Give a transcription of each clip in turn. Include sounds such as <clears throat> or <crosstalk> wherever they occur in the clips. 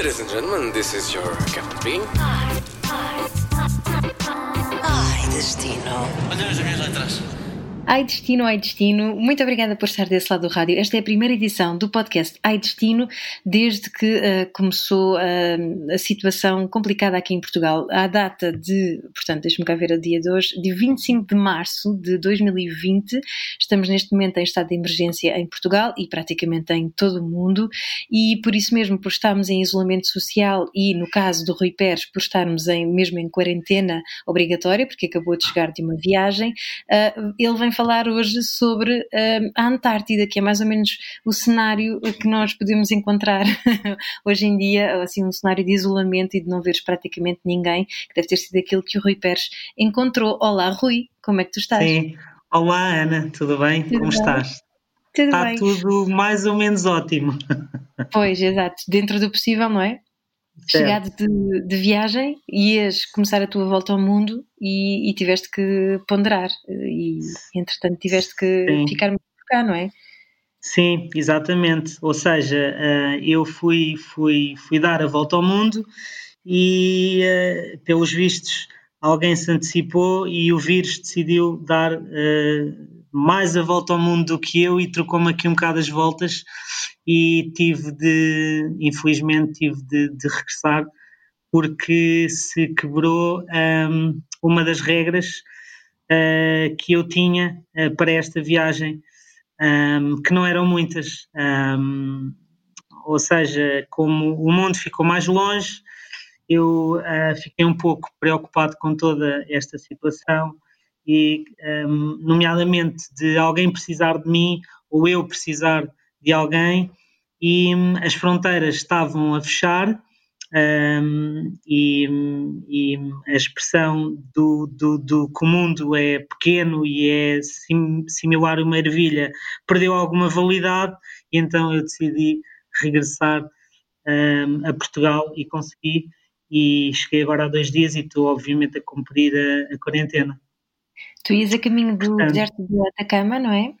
Ladies and gentlemen, this is your Captain Bean. Ai, destino. As minhas letras. Ai Destino, Ai Destino, muito obrigada por estar desse lado do rádio. Esta é a primeira edição do podcast Ai Destino, desde que uh, começou uh, a situação complicada aqui em Portugal. À data de, portanto, deixe-me cá ver a dia de hoje, de 25 de março de 2020, estamos neste momento em estado de emergência em Portugal e praticamente em todo o mundo, e por isso mesmo, por estarmos em isolamento social e, no caso do Rui Pérez, por estarmos em, mesmo em quarentena obrigatória, porque acabou de chegar de uma viagem, uh, ele vem falar hoje sobre uh, a Antártida, que é mais ou menos o cenário que nós podemos encontrar <laughs> hoje em dia, assim, um cenário de isolamento e de não veres praticamente ninguém, que deve ter sido aquilo que o Rui Pérez encontrou. Olá, Rui, como é que tu estás? Sim, olá Ana, tudo bem? Tudo como bem? estás? Tudo Está bem. tudo mais ou menos ótimo. <laughs> Pois, exato, dentro do possível, não é? Chegado de, de viagem, ias começar a tua volta ao mundo e, e tiveste que ponderar, e entretanto tiveste que Sim. ficar muito cá, não é? Sim, exatamente. Ou seja, eh, eu fui, fui, fui dar a volta ao mundo e, eh, pelos vistos, alguém se antecipou e o vírus decidiu dar eh, mais a volta ao mundo do que eu e trocou-me aqui um bocado as voltas e tive de, infelizmente, tive de, de regressar porque se quebrou ahm, uma das regras ah, que eu tinha ah, para esta viagem, ahm, que não eram muitas. Ahm, ou seja, como o mundo ficou mais longe, eu ah, fiquei um pouco preocupado com toda esta situação e, ahm, nomeadamente, de alguém precisar de mim ou eu precisar de alguém, e hum, as fronteiras estavam a fechar. Um, e, e a expressão do, do, do que o mundo é pequeno e é sim, similar a uma ervilha perdeu alguma validade e então eu decidi regressar um, a Portugal e consegui e cheguei agora há dois dias e estou obviamente a cumprir a, a quarentena. Tu ias a caminho do Portanto- deserto de Atacama, não é?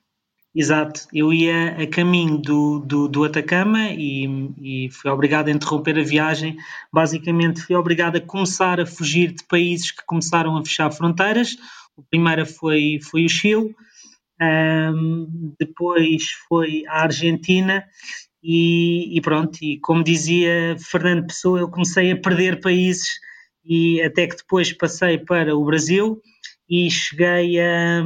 Exato, eu ia a caminho do, do, do Atacama e, e fui obrigado a interromper a viagem. Basicamente, fui obrigado a começar a fugir de países que começaram a fechar fronteiras. O primeiro foi, foi o Chile, ahm, depois foi a Argentina e, e pronto. E como dizia Fernando Pessoa, eu comecei a perder países e até que depois passei para o Brasil e cheguei a,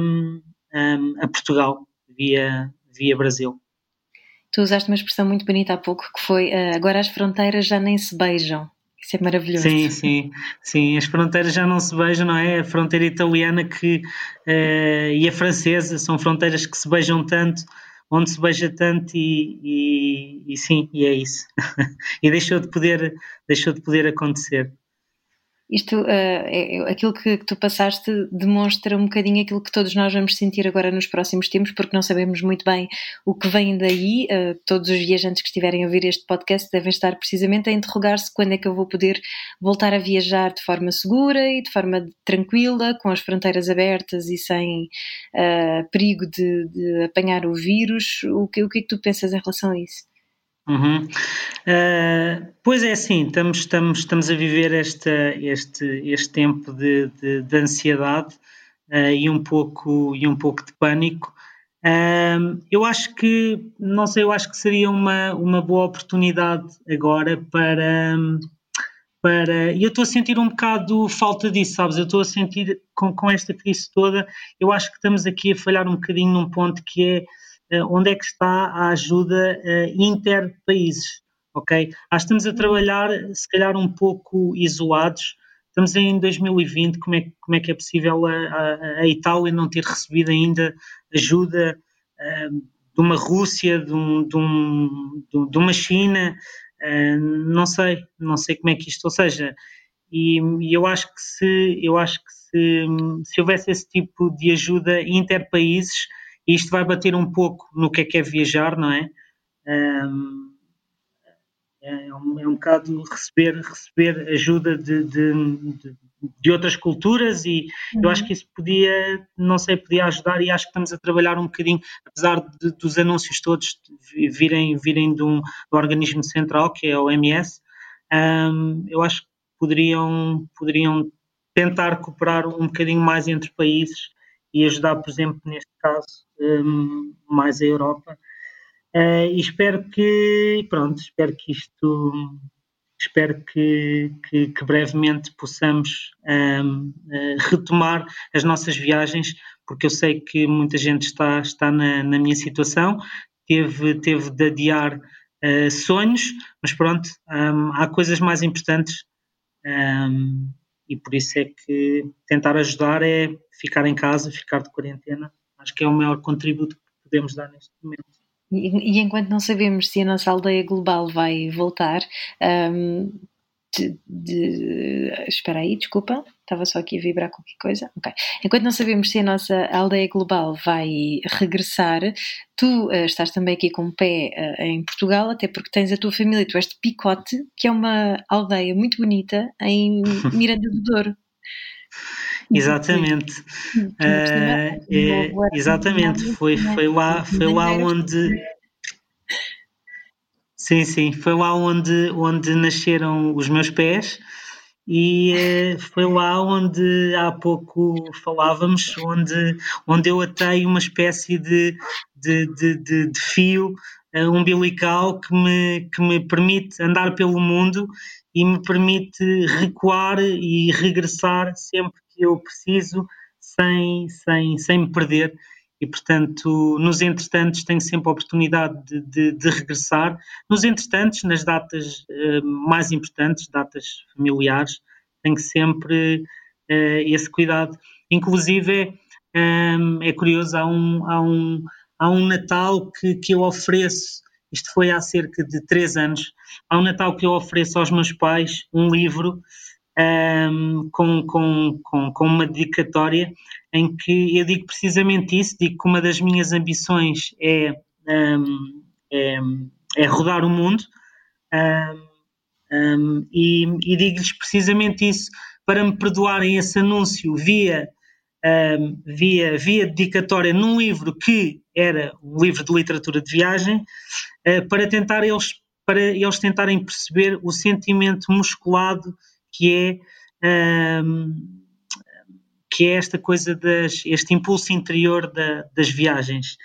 a, a Portugal via, via Brasil. Tu usaste uma expressão muito bonita há pouco que foi ah, agora as fronteiras já nem se beijam. Isso é maravilhoso. Sim, sim, sim. As fronteiras já não se beijam, não é? A fronteira italiana que, eh, e a francesa são fronteiras que se beijam tanto, onde se beija tanto e, e, e sim, e é isso. <laughs> e deixou de poder, deixou de poder acontecer. Isto, ah, é- aquilo que, que tu passaste demonstra um bocadinho aquilo que todos nós vamos sentir agora nos próximos tempos, porque não sabemos muito bem o que vem daí. Ah, todos os viajantes que estiverem a ouvir este podcast devem estar precisamente a interrogar-se quando é que eu vou poder voltar a viajar de forma segura e de forma tranquila, com as fronteiras abertas e sem ah, perigo de, de apanhar o vírus. O que, o que é que tu pensas em relação a isso? Uhum. Uh, pois é, sim, estamos, estamos, estamos a viver esta, este, este tempo de, de, de ansiedade uh, e, um pouco, e um pouco de pânico. Uh, eu acho que, não sei, eu acho que seria uma, uma boa oportunidade agora para. para e eu estou a sentir um bocado falta disso, sabes? Eu estou a sentir com, com esta crise toda, eu acho que estamos aqui a falhar um bocadinho num ponto que é onde é que está a ajuda eh, interpaíses, ok? Que estamos a trabalhar, se calhar, um pouco isolados. Estamos em 2020, como é, como é que é possível a, a- a Itália não ter recebido ainda ajuda eh, de uma Rússia, de, um- de um- de- uma China? Eh, não sei, não sei como é que isto, ou seja, e, e eu acho que se eu acho que se, se houvesse esse tipo de ajuda interpaíses, e isto vai bater um pouco no que é que é viajar, não é? Um, é, um, é um bocado receber, receber ajuda de, de, de, de outras culturas e eu acho que isso podia, não sei, podia ajudar e acho que estamos a trabalhar um bocadinho, apesar de, dos anúncios todos virem, virem de um, do organismo central, que é a OMS, um, eu acho que poderiam, poderiam tentar cooperar um bocadinho mais entre países e ajudar, por exemplo, neste caso, um, mais a Europa. Uh, e espero que, pronto, espero que isto, espero que, que, que brevemente possamos um, uh, retomar as nossas viagens, porque eu sei que muita gente está, está na, na minha situação, teve, teve de adiar uh, sonhos, mas pronto, um, há coisas mais importantes e por isso é que tentar ajudar é ficar em casa, ficar de quarentena. Acho que é o maior contributo que podemos dar neste momento. E, e enquanto não sabemos se a nossa aldeia global vai voltar, um, de, de, espera aí, desculpa, estava só aqui a vibrar qualquer coisa. Ok. Enquanto não sabemos se a nossa aldeia global vai regressar, tu uh, estás também aqui com o pé uh, em Portugal, até porque tens a tua família, tu és de Picote, que é uma aldeia muito bonita em <laughs> Miranda do Douro. Exatamente. Uh, é, exatamente, foi, foi lá, foi lá onde Sim, sim, foi lá onde, onde nasceram os meus pés e eh, foi lá onde há pouco falávamos, onde, onde eu atei uma espécie de, de, de, de, de fio uh, umbilical que me, que me permite andar pelo mundo e me permite recuar e regressar sempre que eu preciso sem, sem, sem me perder e, portanto, nos entretantos tenho sempre a oportunidade de, de, de regressar. Nos entretantos, nas datas uh, mais importantes, datas familiares, tenho sempre uh, esse cuidado. Inclusive, um, é curioso, há um, há um, há um Natal que, que eu ofereço, isto foi há cerca de três anos, há um Natal que eu ofereço aos meus pais um livro um, com, com, com, com uma dedicatória em que eu digo precisamente isso, digo que uma das minhas ambições é, um, é, é, rodar o mundo um, e, e digo-lhes precisamente isso para me perdoarem esse anúncio via, via, via dedicatória num livro que era um livro de literatura de viagem, uh, para tentar eles para eles tentarem perceber o sentimento musculado que é, um, que é esta coisa das, este impulso interior da, das viagens.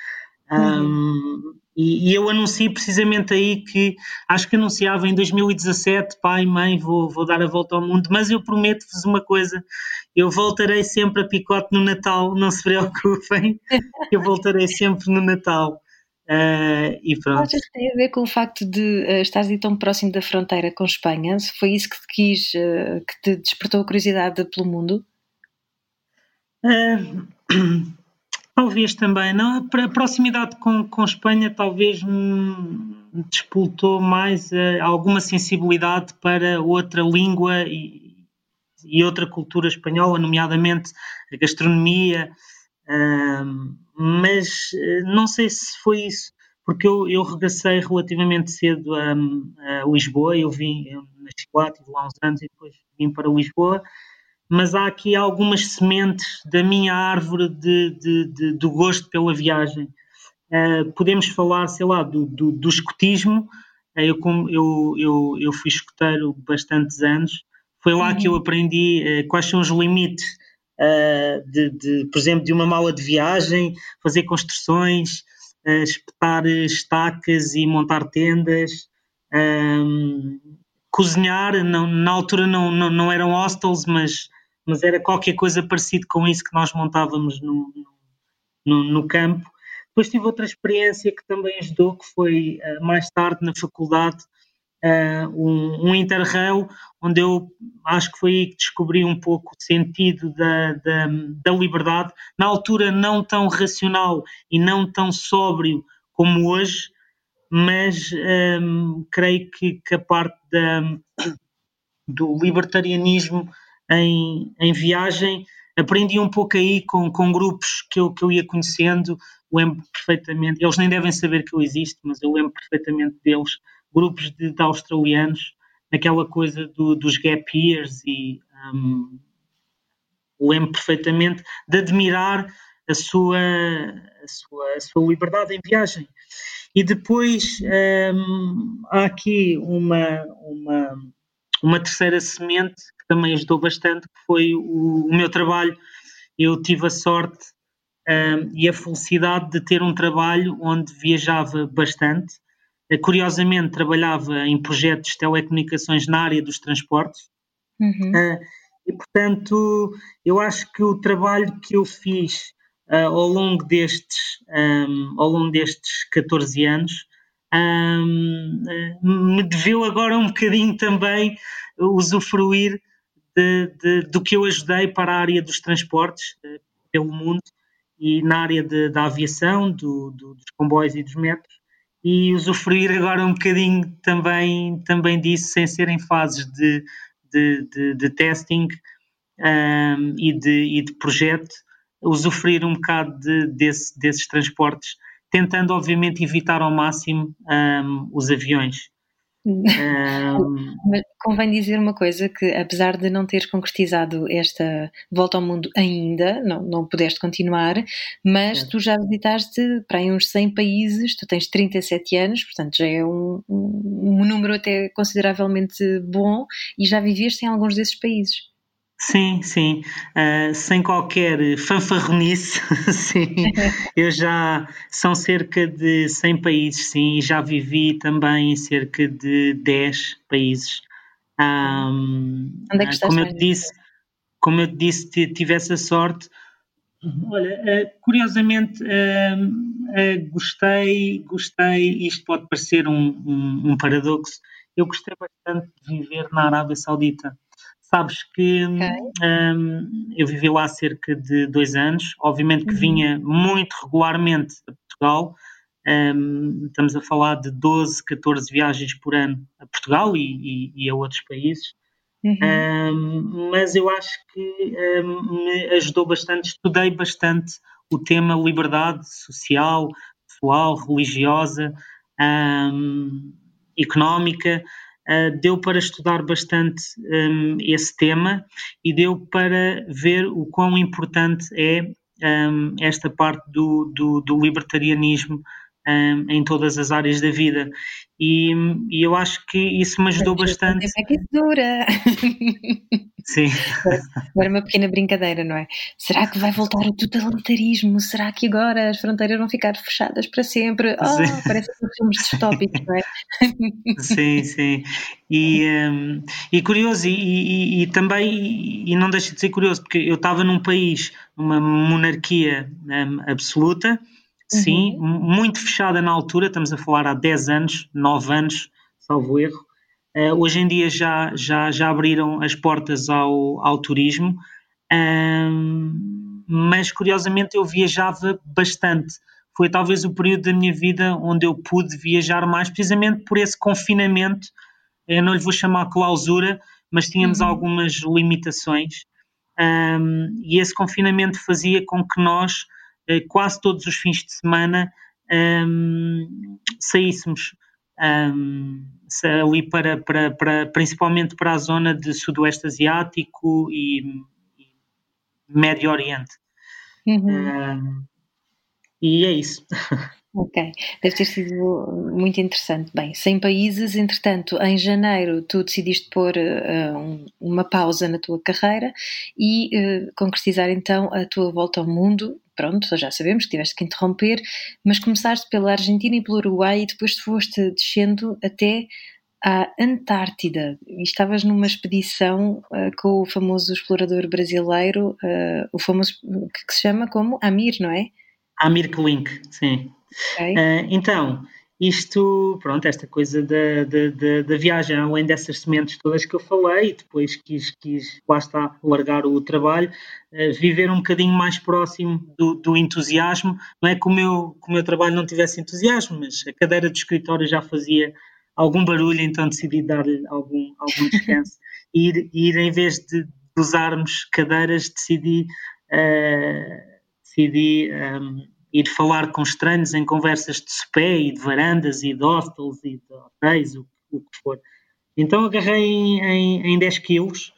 Uhum. Um, e, e, eu anuncio precisamente aí que acho que anunciava em 2017, pai, mãe, vou, vou dar a volta ao mundo, mas eu prometo-vos uma coisa: eu voltarei sempre a picote no Natal, não se preocupem, <laughs> eu voltarei sempre no Natal. Uh, e pronto. Achas que tem a ver com o facto de uh, aí tão próximo da fronteira com Espanha? Se foi isso que te quis, uh, que te despertou a curiosidade pelo mundo? <clears throat> Talvez também, não? A proximidade com, com Espanha talvez me despoltou mais alguma sensibilidade para outra língua e, e outra cultura espanhola, nomeadamente a gastronomia. Uh, mas eh, não sei se foi isso, porque eu, eu regressei relativamente cedo a, a Lisboa, eu vim, eu nasci lá, tive lá uns anos e depois vim para Lisboa, mas há aqui algumas sementes da minha árvore de, de, de do gosto pela viagem. Uh, podemos falar, sei lá, do, do, do escotismo, uh, eu, eu, eu, eu fui escoteiro bastantes anos, foi lá uhum. que eu aprendi uh, quais são os limites uh, de, de, por exemplo, de uma mala de viagem, fazer construções, uh, espetar estacas e montar tendas, um, cozinhar, não, na altura não, não, não, eram hostels, mas, mas era qualquer coisa parecido com isso que nós montávamos no, no, no campo. Depois tive outra experiência que também ajudou, que foi mais tarde na faculdade, uh, um, um interrail, onde eu acho que foi aí que descobri um pouco o sentido da, da, da liberdade, na altura não tão racional e não tão sóbrio como hoje, mas um, creio que, que, a parte da, do libertarianismo em, em viagem aprendi um pouco aí com, com grupos que eu, que eu ia conhecendo, lembro perfeitamente, eles nem devem saber que eu existo, mas eu lembro perfeitamente deles, grupos de, de australianos, naquela coisa do, dos gap years e um, lembro perfeitamente de admirar a sua, a sua, a sua liberdade em viagem. E depois um, há aqui uma, uma, uma terceira semente que também ajudou bastante, que foi o, o meu trabalho. Eu tive a sorte um, e a felicidade de ter um trabalho onde viajava bastante. Uh, curiosamente, trabalhava em projetos de telecomunicações na área dos transportes. Uhum. Uh, e, portanto, eu acho que o trabalho que eu fiz uh, ao longo destes, um, ao longo destes 14 anos um, me deveu agora um bocadinho também usufruir de, de, do que eu ajudei para a área dos transportes pelo mundo e na área de, da aviação, do, do, dos comboios e dos metros, e usufruir agora um bocadinho também, também disso, sem ser em fases de, de, de, de testing um, e, de, e de projeto, usufruir um bocado de, desse, desses transportes, tentando obviamente evitar ao máximo um, os aviões. Um... Mas convém dizer uma coisa que apesar de não teres concretizado esta volta ao mundo ainda, não, não pudeste continuar, mas é. tu já visitaste para aí uns 100 países, tu tens 37 anos, portanto já é um, um, um número até consideravelmente bom e já viveste em alguns desses países. Sim, sim, uh, sem qualquer fanfarronice, <laughs> sim, eu já, são cerca de 100 países, sim, e já vivi também em cerca de 10 países. Um, Onde é que estás como eu te disse, como eu disse, tive essa sorte. Olha, uh, curiosamente, gostei, gostei, isto pode parecer um, um, um paradoxo, eu gostei bastante de viver na Arábia Saudita. Sabes que okay. um, eu vivi lá cerca de dois anos, obviamente que uhum. vinha muito regularmente a Portugal, um, estamos a falar de 12, 14 viagens por ano a Portugal e, e, e a outros países, uhum. um, mas eu acho que me ajudou bastante, estudei bastante o tema liberdade social, pessoal, religiosa, económica, uh, deu para estudar bastante um, esse tema e deu para ver o quão importante é um, esta parte do, do, do libertarianismo um, em todas as áreas da vida. E, e, eu acho que isso me ajudou bastante. É que dura. <laughs> Sim. Agora uma pequena brincadeira, não é? Será que vai voltar o totalitarismo? Será que agora as fronteiras vão ficar fechadas para sempre? Oh, sim. parece que filmes distópicos, não é? <laughs> Sim, sim. E, um, e curioso, e, e, e, também, e não deixa de ser curioso, porque eu estava num país, uma monarquia um, absoluta, sim, uhum. muito fechada na altura, estamos a falar há 10 anos, 9 anos, salvo erro. Uh, hoje em dia já, já, já abriram as portas ao, ao turismo, um, mas curiosamente eu viajava bastante. Foi talvez o período da minha vida onde eu pude viajar mais, precisamente por esse confinamento. Eu não lhe vou chamar clausura, mas tínhamos uhum. algumas limitações. Um, e esse confinamento fazia com que nós quase todos os fins de semana um, saíssemos um, ali para, para, para, principalmente para a zona de Sudoeste Asiático e, e Médio Oriente. Uhum. Um, e é isso. <laughs> Ok, deve ter sido muito interessante. Bem, 100 países, entretanto, em janeiro tu decidiste pôr uh, um, uma pausa na tua carreira e uh, concretizar então a tua volta ao mundo. Pronto, já sabemos que tiveste que interromper, mas começaste pela Argentina e pelo Uruguai e depois foste descendo até à Antártida. E estavas numa expedição uh, com o famoso explorador brasileiro, o famoso que, que se chama como Amir, não é? Amir Klink, sim. Okay. Uh, então, isto, pronto, esta coisa da, da, da, da, viagem, além dessas sementes todas que eu falei, depois quis, quis lá está, largar o trabalho, uh, viver um bocadinho mais próximo do, do, entusiasmo. Não é que o, meu, que o meu trabalho não tivesse entusiasmo, mas a cadeira de escritório já fazia algum barulho, então decidi dar-lhe algum, algum descanso. <laughs> ir, ir, em vez de usarmos cadeiras, decidi. Uh, decidi um, ir falar com estranhos em conversas de sopé e de varandas e de hostels e de hotéis, o, o que for. Então agarrei em, em, em 10 quilos,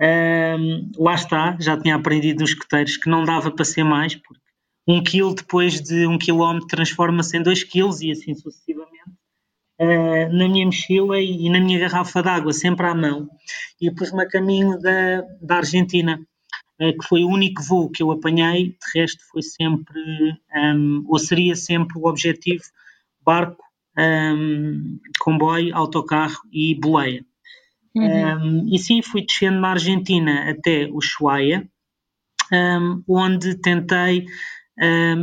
um, lá está, já tinha aprendido nos escuteiros que não dava para ser mais, porque um quilo depois de um quilómetro transforma-se em 2 quilos e assim sucessivamente. uh, na minha mochila e, e na minha garrafa d'água, sempre à mão. E pus-me a caminho da, da Argentina, que foi o único voo que eu apanhei, de resto foi sempre, um, ou seria sempre o objetivo, barco, um, comboio, autocarro e boleia. Uhum. Um, e sim, fui descendo na Argentina até Ushuaia, onde tentei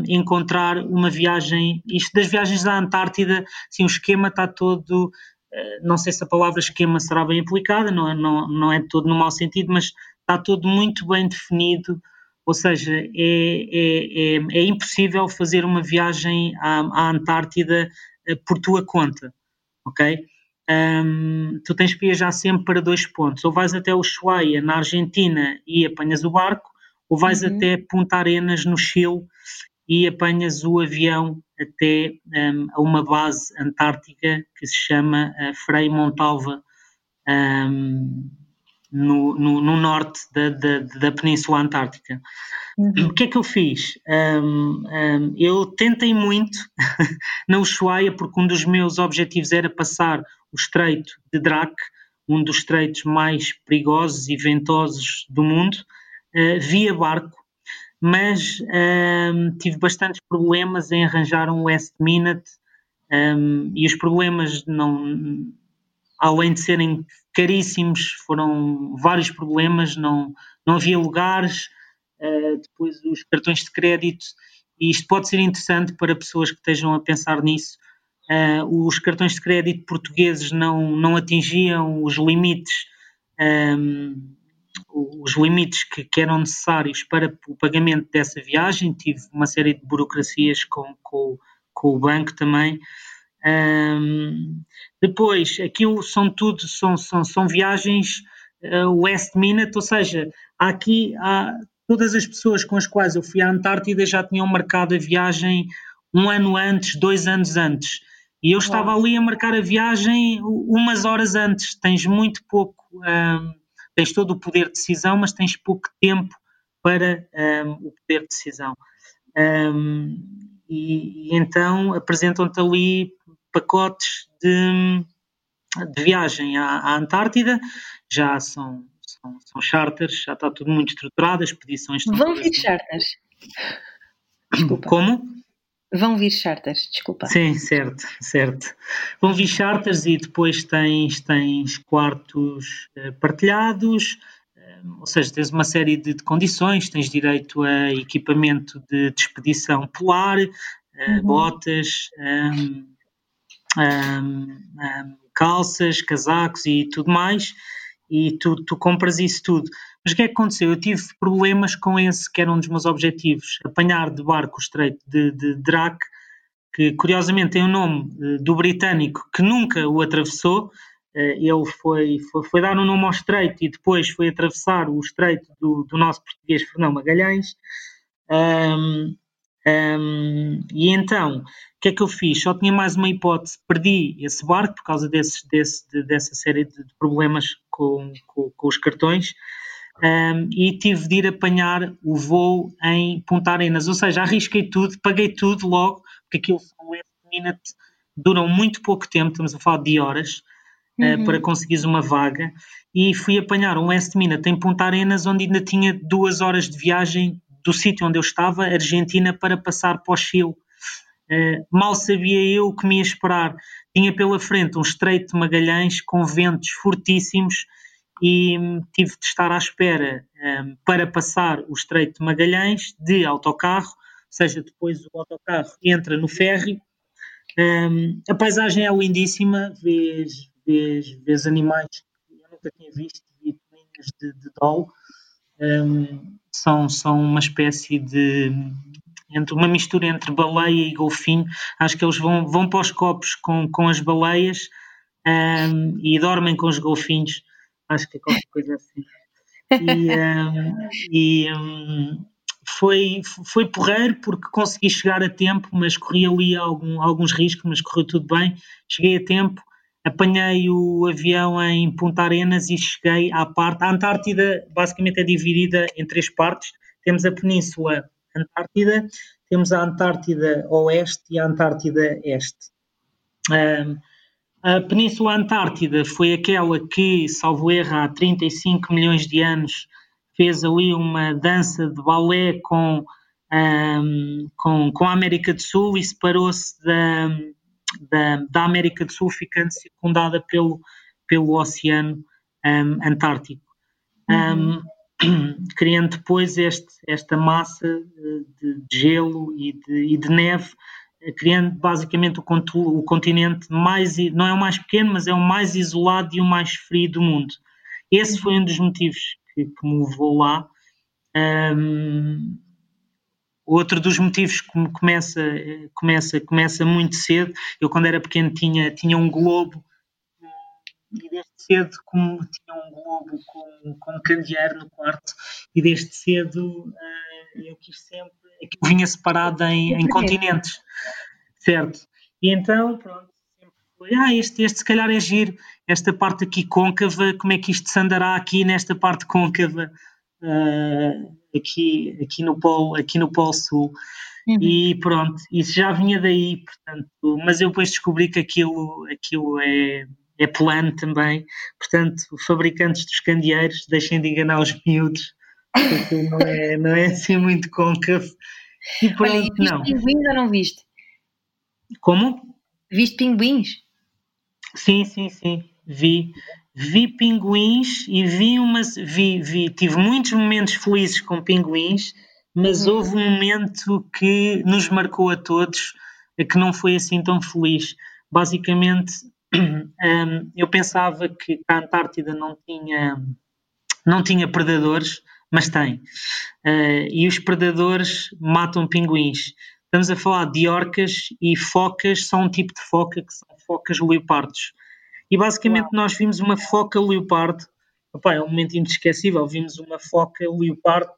encontrar uma viagem. Isto das viagens à Antártida, sim, o esquema está todo. Uh, não sei se a palavra esquema será bem aplicada, não é, não, não é todo no mau sentido, mas está todo muito bem definido. Ou seja, é, é, é, é impossível fazer uma viagem à, à Antártida uh, por tua conta, ok? Um, tu tens que viajar sempre para dois pontos. Ou vais até o Ushuaia, na Argentina, e apanhas o barco, ou vais uhum. até Punta Arenas, no Chile, e apanhas o avião até um, a uma base antártica que se chama uh, Frei Montalva, um, no, no, no, norte da, da, da, Península Antártica. Uhum. O que é que eu fiz? Um, um, eu tentei muito <laughs> na Ushuaia, porque um dos meus objetivos era passar o estreito de Drac, um dos estreitos mais perigosos e ventosos do mundo, uh, via barco, mas um, tive bastantes problemas em arranjar um last minute e os problemas não além de serem caríssimos, foram vários problemas, não, não havia lugares, uh, depois os cartões de crédito, e isto pode ser interessante para pessoas que estejam a pensar nisso. Uh, os cartões de crédito portugueses não, não atingiam os limites, um, ehm, os limites que, que, eram necessários para o pagamento dessa viagem. Tive uma série de burocracias com, com, com o banco também. Um, depois, aquilo são tudo, são, são, são viagens uh, West Minute, ou seja, aqui há, todas as pessoas com as quais eu fui à Antártida já tinham marcado a viagem um ano antes, dois anos antes. E eu estava ali a marcar a viagem umas horas antes. Tens muito pouco, um, tens todo o poder de decisão, mas tens pouco tempo para um, o poder de decisão. Um, e, e, então apresentam-te ali pacotes de, de viagem à, à, Antártida, já são, são, são, charters, já está tudo muito estruturado, as expedições estão. Vão vir charters. <clears throat> Desculpa. Como? Vão vir charters, desculpa. Sim, certo, certo. Vão vir charters e depois tens, tens quartos uh, partilhados, uh, ou seja, tens uma série de, de, condições, tens direito a equipamento de, de expedição polar, uh, uhum. botas, um, calças, casacos e tudo mais, e tu, tu compras isso tudo. Mas o que é que aconteceu? Eu tive problemas com esse, que era um dos meus objetivos, apanhar de barco o estreito de, de Drac, que curiosamente tem o nome uh, do britânico que nunca o atravessou. Uh, ele foi, foi, foi, dar um nome ao estreito e depois foi atravessar o estreito do, do nosso português Fernão Magalhães. Um, um, e então, que é que eu fiz? Só tinha mais uma hipótese, perdi esse barco por causa desses, desse, de, dessa série de, problemas com, com, com, os cartões um, e tive de ir apanhar o voo em Punta Arenas, ou seja, arrisquei tudo, paguei tudo logo, porque aquilo são minute, duram muito pouco tempo, estamos a falar de horas, ah, uhum. uh, para conseguires uma vaga, e fui apanhar um last minute em Punta Arenas, onde ainda tinha duas horas de viagem do sítio onde eu estava, Argentina, para passar para o Chile Uh, mal sabia eu o que me ia esperar. Tinha pela frente um estreito de Magalhães com ventos fortíssimos e um, tive de estar à espera um, para passar o estreito de Magalhães de autocarro, ou seja, depois o autocarro entra no ferry. Um, a paisagem é lindíssima, vês, vês, vês animais que eu nunca tinha visto, vi de, de dol. Um, são, são uma espécie de entre uma mistura entre baleia e golfinho. Acho que eles vão, vão para os copos com, com as baleias um, e dormem com os golfinhos. Acho que é qualquer coisa assim. E, um, e um, foi, foi porreiro porque consegui chegar a tempo, mas corri ali algum, alguns riscos, mas correu tudo bem. Cheguei a tempo, apanhei o avião em Punta Arenas e cheguei à parte. A Antártida basicamente é dividida em três partes. Temos a Península Antártida, temos a Antártida Oeste e a Antártida Este. Um, A Península Antártida foi aquela que, salvo erro, há 35 milhões de anos, fez ali uma dança de balé com, um, com, com a América do Sul e separou-se da, da, da, América do Sul, ficando circundada pelo, pelo Oceano um, Antártico. Uhum. Um, <clears throat> criando depois este, esta massa de, de gelo e de, e de neve criando basicamente o, o, continente mais, não é o mais pequeno, mas é o mais isolado e o mais frio do mundo. Esse foi um dos motivos que, que me levou lá. Um, outro dos motivos que começa, começa, começa muito cedo. Eu, quando era pequeno, tinha, tinha um globo e desde cedo como tinha um globo com, com candeeiro no quarto e desde cedo uh, eu quis sempre que vinha separado em, em continentes, certo? E então, pronto, sempre foi, ah, este, este se calhar é giro, esta parte aqui côncava, como é que isto se andará aqui nesta parte côncava, uh, aqui, aqui, no polo, aqui no Polo Sul. Uhum. E pronto, isso já vinha daí, portanto, mas eu depois descobri que aquilo, aquilo é, é plano também, portanto, fabricantes dos candeeiros, deixem de enganar os miúdos, porque não é, <laughs> não é assim muito côncavo. E pronto, Olha, e viste não. pinguins ou não viste? Como? Viste pinguins? Sim, sim, sim, vi. Vi pinguins e vi umas. Vi, vi, tive muitos momentos felizes com pinguins, mas uhum. houve um momento que nos marcou a todos, que não foi assim tão feliz. Basicamente, <clears throat> um, eu pensava que a Antártida não tinha, não tinha predadores, mas tem. Uh, e os predadores matam pinguins. Estamos a falar de orcas e focas, são um tipo de foca que são focas leopardos. E basicamente Uau. nós vimos uma foca leopardo, Opa, é um momento inesquecível, vimos uma foca leopardo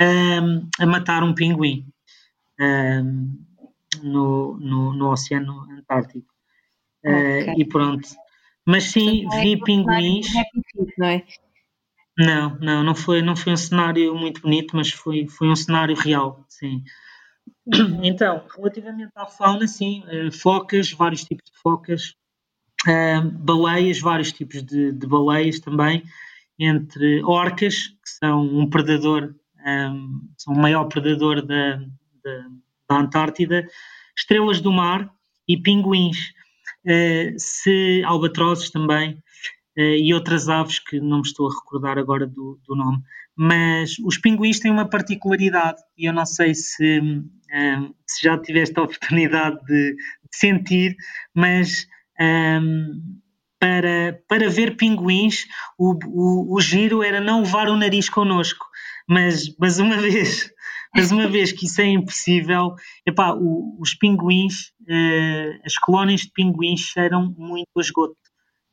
um, a matar um pinguim um, no, no, no, Oceano Antártico. Uh, okay. Uh, e pronto. Mas sim, vi é pinguins. Não é? Não, não, não foi, não foi um cenário muito bonito, mas foi, foi um cenário real, sim. Então, relativamente à fauna, sim, uh, focas, vários tipos de focas, uh, baleias, vários tipos de, de, baleias também, entre orcas, que são um predador, um, ehm, são o maior predador da, da, da Antártida, estrelas do mar e pinguins. Uh, se albatrozes também, e outras aves que não me estou a recordar agora do, do, nome. Mas os pinguins têm uma particularidade, e eu não sei se, se já tiveste a oportunidade de, de sentir, mas um, para, para ver pinguins, o, o, o, giro era não levar o nariz connosco. Mas, mas uma <laughs> vez mas uma vez que isso é impossível, epá, o, os pinguins, uh, as colónias de pinguins cheiram muito a esgoto.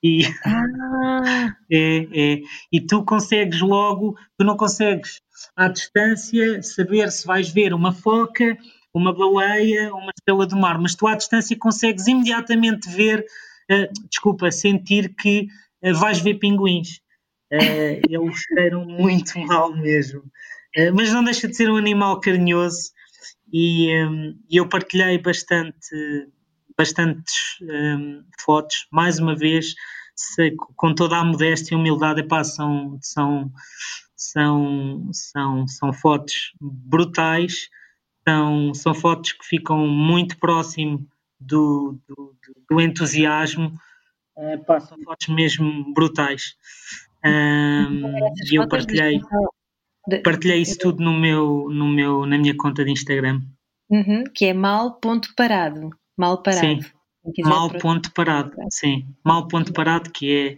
E, ah. <laughs> é, é, e tu consegues logo, tu não consegues à distância saber se vais ver uma foca, uma baleia, uma estrela do mar, mas tu à distância consegues imediatamente ver, uh, desculpa, sentir que uh, vais ver pinguins. Uh, eles cheiram <laughs> muito mal mesmo. Mas não deixa de ser um animal carinhoso e um, eu partilhei bastante bastantes um, fotos, mais uma vez, se, com toda a modéstia e humildade, epá, são, são, são, são, são fotos brutais, são, são fotos que ficam muito próximo do, do, do entusiasmo, epá, são fotos mesmo brutais. Um, e eu partilhei, partilhei isso tudo no meu, no meu, na minha conta de Instagram. Uhum, que é mal.parado. Mal parado. Sim, mal ponto parado, sim. Mal ponto parado, que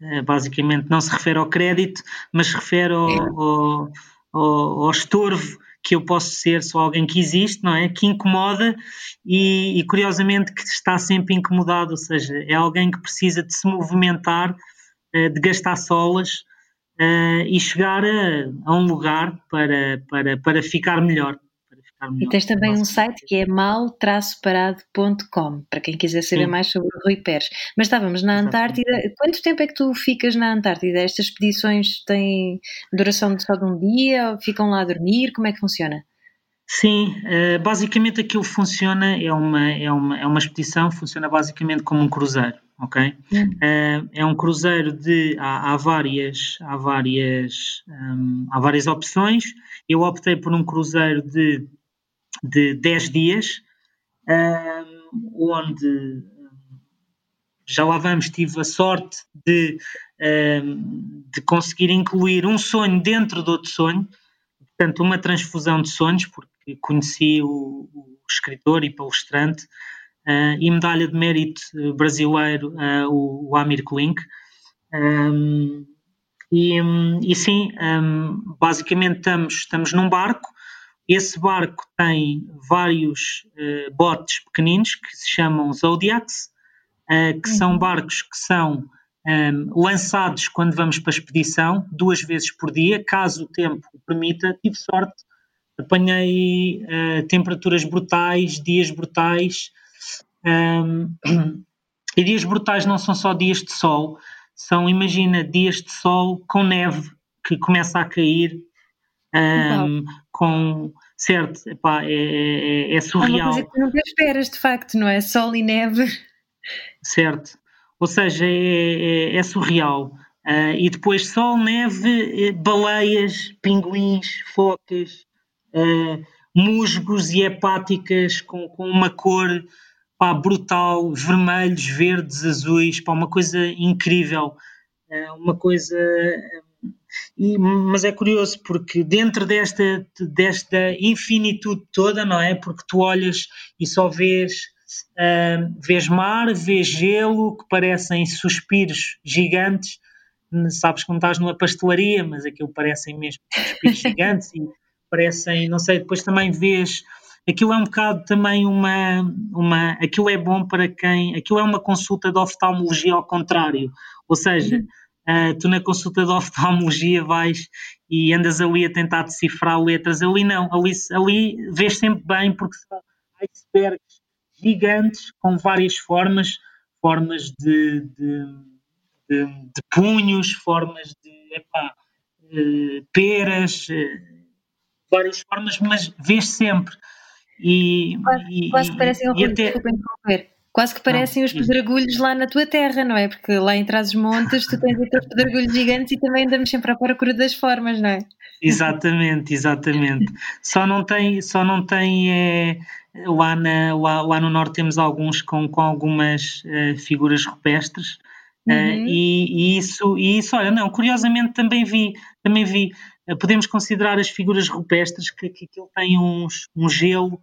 é, é basicamente não se refere ao crédito, mas se refere ao, ao, ao, ao estorvo que eu posso ser só alguém que existe, não é? Que incomoda e, e, curiosamente que está sempre incomodado, ou seja, é alguém que precisa de se movimentar, eh, de gastar solas uh, e chegar a, a, um lugar para, para, para ficar melhor. E tens também um site que é mal-parado.com, para quem quiser saber Sim. mais sobre o Rui Pérez. Mas estávamos na Antártida. Quanto tempo é que tu ficas na Antártida? Estas expedições têm duração de só de um dia? Ou ficam lá a dormir? Como é que funciona? Sim, uh, basicamente aquilo funciona, é uma, é, uma, é uma expedição, funciona basicamente como um cruzeiro. ok? Uh, é um cruzeiro de há, há várias há várias um, há várias opções. Eu optei por um cruzeiro de de 10 dias, onde já lá vamos, tive a sorte de, de conseguir incluir um sonho dentro de outro sonho, portanto, uma transfusão de sonhos, porque conheci o, o escritor e palestrante uh, e medalha de mérito brasileiro, uh, o, o, Amir Klink. Um, e, e, sim, um, basicamente estamos, estamos num barco. Esse barco tem vários uh, botes pequeninos que se chamam Zodiacs, uh, que são uhum. barcos que são um, lançados quando vamos para a expedição, duas vezes por dia, caso o tempo o permita. Tive sorte, apanhei uh, temperaturas brutais, dias brutais. Um, <clears throat> e dias brutais não são só dias de sol, são, imagina, dias de sol com neve que começa a cair, um, com certo, epá, é, é, é, surreal. É uma coisa que não te esperas, de facto, não é? Sol e neve. Certo. Ou seja, é, é, é surreal. Uh, e depois sol, neve, eh, baleias, pinguins, focas, uh, musgos e hepáticas com, com uma cor pá, brutal, vermelhos, verdes, azuis, pá, uma coisa incrível. Uh, uma coisa. E, mas é curioso porque dentro desta, desta infinitude toda, não é? Porque tu olhas e só vês Uh, vês mar, vês gelo, que parecem suspiros gigantes. Sabes que não estás numa pastelaria, mas aquilo parecem mesmo suspiros <laughs> gigantes e parecem, não sei, depois também vês. Aquilo é um bocado também uma, uma. Aquilo é bom para quem. Aquilo é uma consulta de oftalmologia ao contrário. Ou seja, <laughs> uh, tu na consulta de oftalmologia vais e andas ali a tentar decifrar letras. Ali não, ali, ali vês sempre bem porque são icebergs gigantes com várias formas, formas de, de, de, de punhos, formas de epá, uh, peras, uh, várias formas, mas vês sempre. E, quase, e, quase que parecem e, até... Quase que parecem os pedregulhos lá na tua terra, não é? Porque lá em trás dos montes tu tens aqueles pedregulhos gigantes e também andamos sempre à procura das formas, não é? Exatamente, exatamente. Só não tem, só não tem é, Lá, na, lá, lá no norte temos alguns com, com algumas uh, figuras rupestres uh, e, e, isso, e isso, olha, não, curiosamente também vi, também vi, uh, podemos considerar as figuras rupestres que, que aquilo tem uns, um gelo,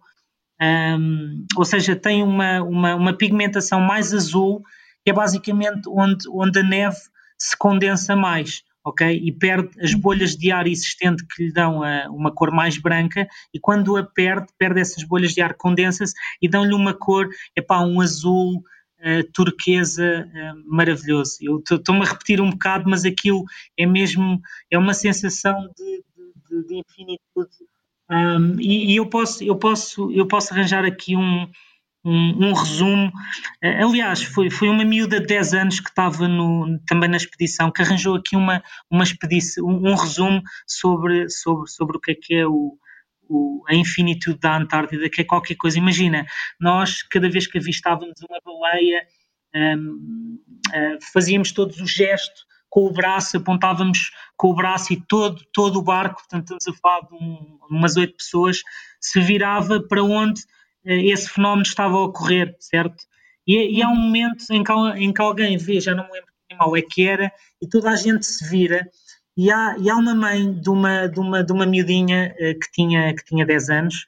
um, ou seja, tem uma, uma, uma pigmentação mais azul, que é basicamente onde, onde a neve se condensa mais ok? E perde as bolhas de ar existente que lhe dão a, uma cor mais branca e quando a perde, perde essas bolhas de ar, condensa-se e dão-lhe uma cor, é pá, um azul uh, turquesa uh, maravilhoso. Eu estou-me a repetir um bocado, mas aquilo é mesmo, é uma sensação de, de, de infinitude. Um, e, e eu, posso, eu, posso, eu posso arranjar aqui um, um, um, resumo. Eh, aliás, foi, foi uma miúda de 10 anos que estava no, também na expedição, que arranjou aqui uma, uma expedição, um, um resumo sobre, sobre, sobre o que é que é o, o, a infinitude da Antártida, que é qualquer coisa. Imagina, nós, cada vez que avistávamos uma baleia, um, uh, eh, fazíamos todos o gesto com o braço, apontávamos com o braço e todo, todo o barco, portanto estamos a falar de um, umas oito pessoas, se virava para onde eh, esse fenómeno estava a ocorrer, certo? E, e há um momento em que, em que, alguém vê, já não me lembro que animal é que era, e toda a gente se vira, e há, e há uma mãe de uma, de uma, de uma miudinha uh, que, tinha, que tinha 10 anos,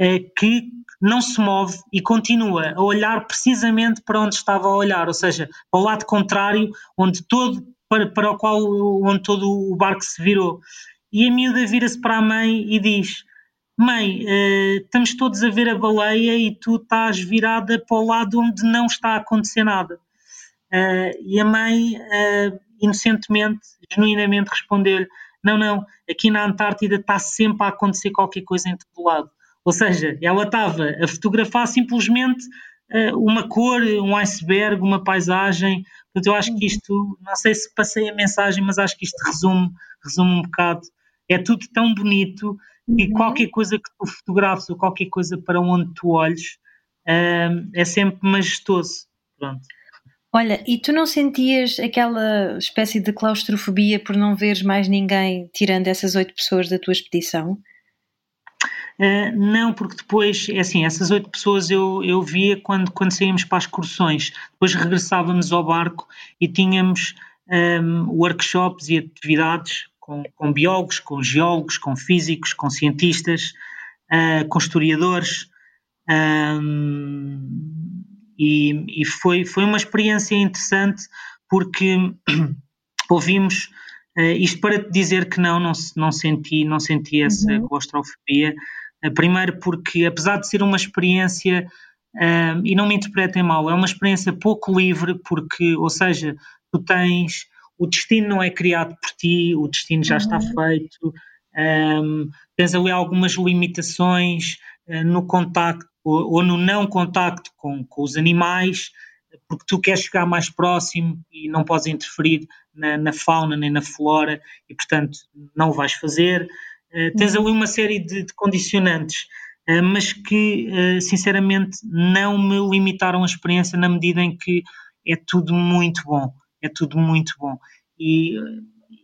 uh, que não se move e continua a olhar precisamente para onde estava a olhar, ou seja, ao lado contrário, onde todo, para, para o qual onde todo o barco se virou. E a miúda vira-se para a mãe e diz: mãe, uh, estamos todos a ver a baleia e tu estás virada para o lado onde não está a acontecer nada. Uh, e a mãe, uh, inocentemente, genuinamente respondeu-lhe: Não, não, aqui na Antártida está sempre a acontecer qualquer coisa em todo lado. Ou seja, ela estava a fotografar simplesmente uma cor, um iceberg, uma paisagem. Portanto, eu acho que isto, não sei se passei a mensagem, mas acho que isto resume, resume um bocado. É tudo tão bonito e uhum. qualquer coisa que tu fotografes ou qualquer coisa para onde tu olhes um, é sempre majestoso. Pronto. Olha, e tu não sentias aquela espécie de claustrofobia por não veres mais ninguém tirando essas oito pessoas da tua expedição? Uh, não, porque depois, é assim, essas oito pessoas eu, eu via quando, quando saíamos para as excursões. Depois regressávamos ao barco e tínhamos um, workshops e atividades com, com, biólogos, com geólogos, com físicos, com cientistas, uh, com historiadores. Um, e, e foi, foi uma experiência interessante porque <clears throat> ouvimos uh, isto para te dizer que não, não, não senti, não senti essa uhum. claustrofobia. Uh, primeiro porque apesar de ser uma experiência, uh, e não me interpretem mal, é uma experiência pouco livre, porque, ou seja, tu tens, o destino não é criado por ti, o destino já uhum. está feito, um, tens ali algumas limitações no contacto ou, ou no não contacto com, com, os animais, porque tu queres chegar mais próximo e não podes interferir na, na fauna nem na flora e, portanto, não o vais fazer. Uh, tens ali uma série de, de condicionantes, uh, mas que, uh, sinceramente, não me limitaram a experiência na medida em que é tudo muito bom, é tudo muito bom. E,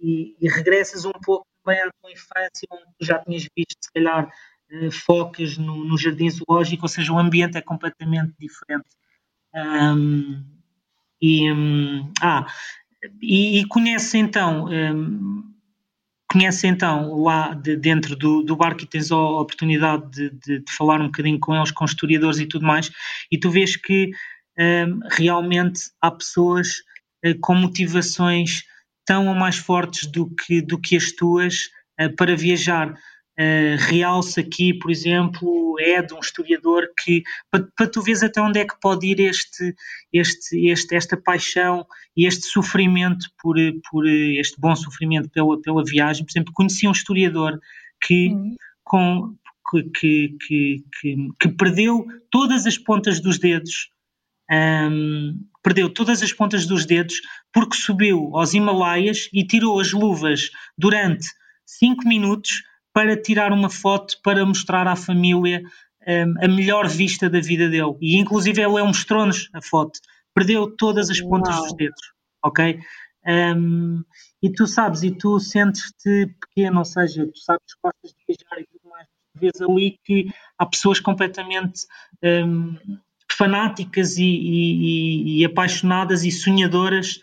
e, e regressas um pouco também à tua infância, onde tu já tinhas visto, se calhar, eh, focas no, no, jardim zoológico, ou seja, o ambiente é completamente diferente. Um, e, um, ah, e, e, conhece então, um, conhece então lá de, dentro do, do barco e tens a oportunidade de, de, de, falar um bocadinho com eles, com historiadores e tudo mais, e tu vês que realmente há pessoas uh, com motivações tão ou mais fortes do que, do que as tuas uh, para viajar. Uh, realça aqui, por exemplo, é de um historiador que, para, para tu veres até onde é que pode ir este, este, este, esta paixão e este sofrimento por, por este bom sofrimento pela, pela viagem. Por exemplo, conheci um historiador que, uhum. com, que, que, que, que, perdeu todas as pontas dos dedos, ehm, perdeu todas as pontas dos dedos porque subiu aos Himalaias e tirou as luvas durante cinco minutos para tirar uma foto para mostrar à família um, a melhor vista da vida dele. E inclusive ele é mostrou-nos a foto. Perdeu todas as pontas Uau. dos dedos, ok? Um, e tu sabes, e tu sentes-te pequeno, ou seja, tu sabes que gostas de viajar e tudo mais, vês ali que há pessoas completamente um, fanáticas e, e, e, apaixonadas e sonhadoras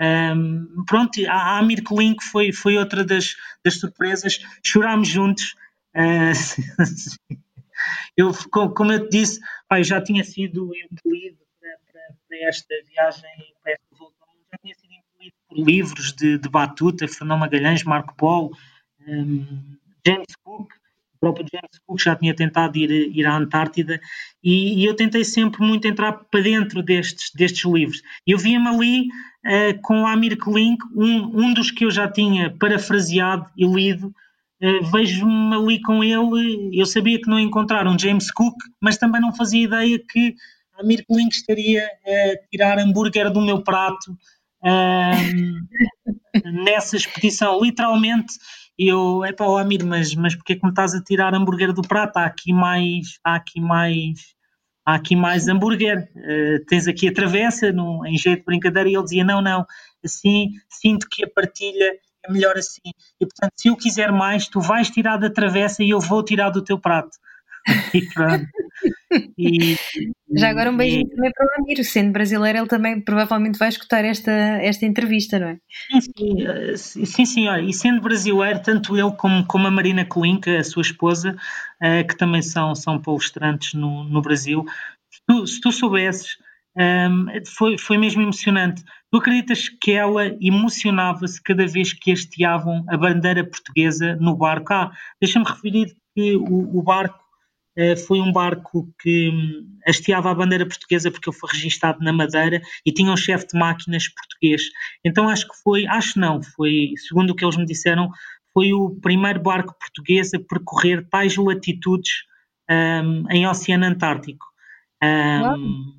um, pronto, a Amir Link foi, foi outra das, das surpresas. Chorámos juntos. <laughs> Uh, eu, como eu te disse, já tinha sido impelido para, para, para, esta viagem, para esta volta, já tinha sido impelido por livros de, de Batuta, Fernão Magalhães, Marco Polo, um, James Cook, o próprio James Cook já tinha tentado ir, ir à Antártida e, e, eu tentei sempre muito entrar para dentro destes, destes livros. Eu via-me ali uh, com Amir Klink, um, um dos que eu já tinha parafraseado e lido, uh, vejo-me ali com ele, eu sabia que não ia encontrar um James Cook, mas também não fazia ideia que Amir Klink estaria a tirar hambúrguer do meu prato <laughs> nessa expedição, literalmente eu, é para o Amir, mas, mas porque é que me estás a tirar hambúrguer do prato? Há aqui mais, há aqui mais há aqui mais hambúrguer, uh, tens aqui a travessa, num, em jeito de brincadeira, e ele dizia, não, não, assim, sinto que a partilha é melhor assim, e portanto, se eu quiser mais, tu vais tirar da travessa e eu vou tirar do teu prato. E. E, <laughs> Já agora um beijinho também para o Amiro, sendo brasileiro, ele também provavelmente vai escutar esta, esta entrevista, não é? Sim, sim, eh, sim, sim olha, e sendo brasileiro, tanto ele como, como a Marina Colinca, a sua esposa, uh, que também são, são palestrantes no, no Brasil, se tu, se tu soubesses, um, ehm, foi, foi mesmo emocionante. Tu acreditas que ela emocionava-se cada vez que hasteavam a bandeira portuguesa no barco? Ah, deixa-me referir que o, o barco foi um barco que hum, hasteava a bandeira portuguesa porque ele foi registado na Madeira e tinha um chefe de máquinas português. Então acho que foi, acho não, foi, segundo o que eles me disseram, foi o primeiro barco português a percorrer tais latitudes um, em Oceano Antártico. Um,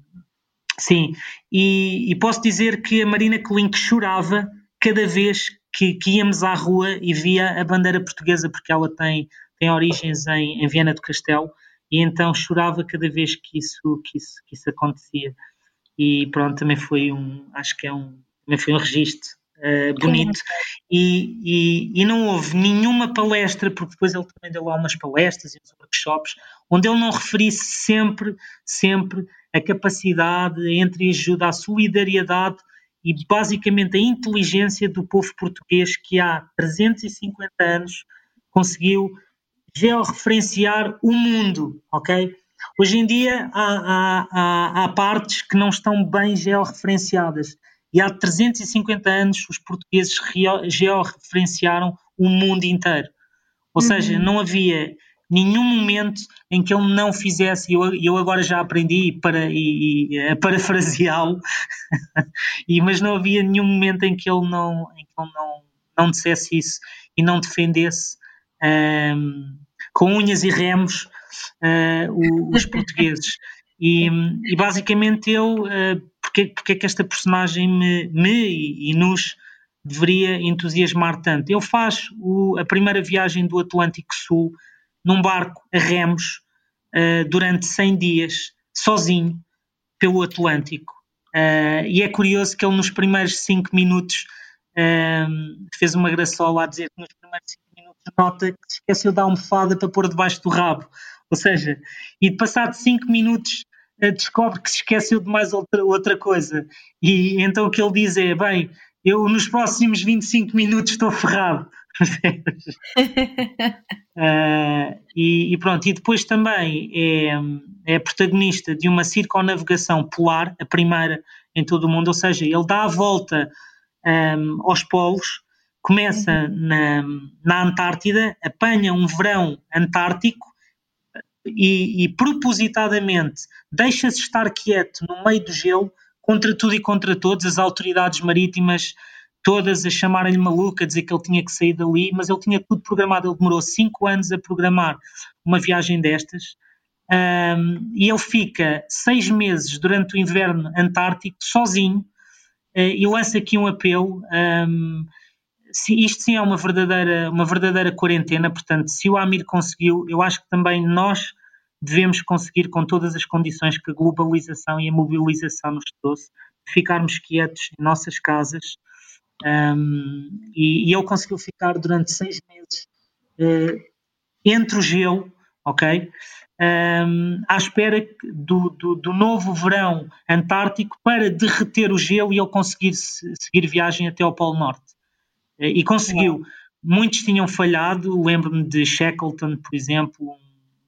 sim, e, e, posso dizer que a Marina Colink chorava cada vez que, que íamos à rua e via a bandeira portuguesa, porque ela tem tem origens em, em Viena do Castelo e então chorava cada vez que isso, que isso, que isso acontecia. e pronto, também foi um, acho que é um, também foi um registro uh, bonito e, e, e, não houve nenhuma palestra, porque depois ele também deu lá umas palestras e uns workshops, onde ele não referisse sempre, sempre a capacidade, a entreajuda, a solidariedade e basicamente a inteligência do povo português que há 350 anos conseguiu georreferenciar o mundo, ok? Hoje em dia há, há, há, há partes que não estão bem georreferenciadas e há 350 anos os portugueses georreferenciaram o mundo inteiro. Ou uhum. seja, não havia nenhum momento em que ele não fizesse, e eu, eu agora já aprendi para, e, e, a parafraseá-lo, <laughs> mas não havia nenhum momento em que ele não, em que ele não, não dissesse isso e não defendesse um, com unhas e remos uh, os portugueses. E, e basicamente eu, uh, porque, porque é que esta personagem me, me e, nos deveria entusiasmar tanto? Ele faz o, a primeira viagem do Atlântico Sul num barco a remos uh, durante 100 dias, sozinho, pelo Atlântico. Uh, e é curioso que ele nos primeiros 5 minutos fez uma graçola a dizer que nos primeiros 5 minutos nota que se esqueceu da almofada para pôr debaixo do rabo. Ou seja, e passado 5 minutos descobre que se esqueceu de mais outra, outra coisa. E então o que ele diz é: bem, eu nos próximos 25 minutos estou ferrado uh, <laughs> e, e, pronto, e depois também é, é protagonista de uma circunnavegação polar, a primeira em todo o mundo, ou seja, ele dá a volta um, aos polos, começa uhum. na, na Antártida, apanha um verão antártico e, e propositadamente deixa-se estar quieto no meio do gelo, contra tudo e contra todos, as autoridades marítimas todas a chamarem-lhe maluco, a dizer que ele tinha que sair dali, mas ele tinha tudo programado, ele demorou cinco anos a programar uma viagem destas, um, e ele fica seis meses durante o inverno antártico sozinho, uh, e lança aqui um apelo, um, isto sim é uma verdadeira, uma verdadeira quarentena, portanto, se o Amir conseguiu, eu acho que também nós devemos conseguir, com todas as condições que a globalização e a mobilização nos trouxe, ficarmos quietos em nossas casas, um, e, e, ele conseguiu ficar durante seis meses uh, entre o gelo, ok? Um, à espera do, do, do, novo verão antártico para derreter o gelo e ele conseguir seguir viagem até ao Polo Norte. Uh, e conseguiu. Muitos tinham falhado, lembro-me de Shackleton, por exemplo,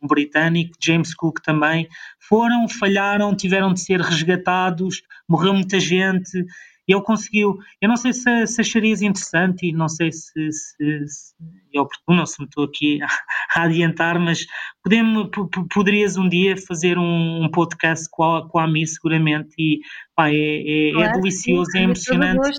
um britânico, James Cook também, foram, falharam, tiveram de ser resgatados, morreu muita gente, ele conseguiu. Eu não sei se, se acharias interessante e não sei se, se, se é oportuno, se me estou aqui a, <laughs> a adiantar, mas podemos, poderias um dia fazer um, um podcast com a, com a Mi, seguramente, e pá, é, é, é claro, é delicioso, sim, é emocionante.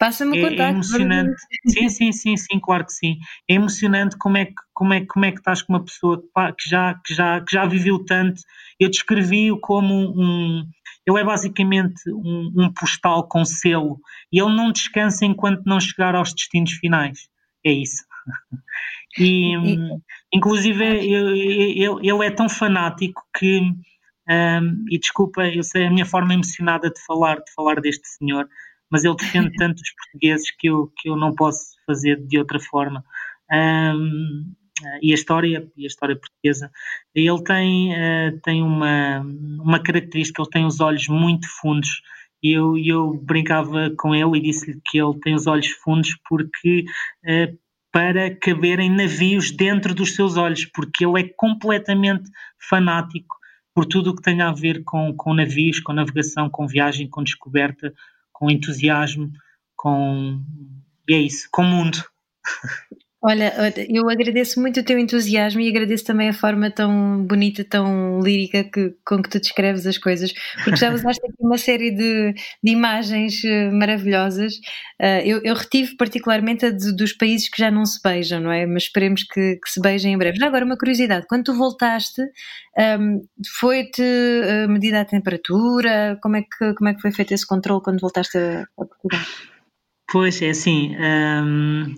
Passa-me o é, É emocionante. sim, sim, sim, sim, claro que sim. É emocionante como é que, como é, como é que estás com uma pessoa que, já, que, já, que já viveu tanto. Eu descrevi-o como um, ele é basicamente um, um, postal com selo e ele não descansa enquanto não chegar aos destinos finais. É isso. E, inclusive, ele, ele é tão fanático que, um, e desculpa, eu sei a minha forma emocionada de falar, de falar deste senhor, mas ele defende <laughs> tanto os portugueses que eu, que eu não posso fazer de outra forma. Um, e a história e a história portuguesa ele tem uh, tem uma uma característica ele tem os olhos muito fundos e eu, eu brincava com ele e disse-lhe que ele tem os olhos fundos porque uh, para caberem navios dentro dos seus olhos, porque ele é completamente fanático por tudo o que tem a ver com, com navios, com navegação, com viagem, com descoberta, com entusiasmo, com. E é isso, com o mundo. <laughs> Olha, eu agradeço muito o teu entusiasmo e agradeço também a forma tão bonita, tão lírica que, com que tu descreves as coisas, porque já usaste aqui uma série de, de imagens eh, maravilhosas. Uh, eu, eu, retive particularmente a de, dos países que já não se beijam, não é? Mas esperemos que, que se beijem em breve. Já agora, uma curiosidade: quando tu voltaste, um, foi-te uh, medida a temperatura? Como é, que, como é que foi feito esse controle quando voltaste a, Portugal? Pois é, assim. Um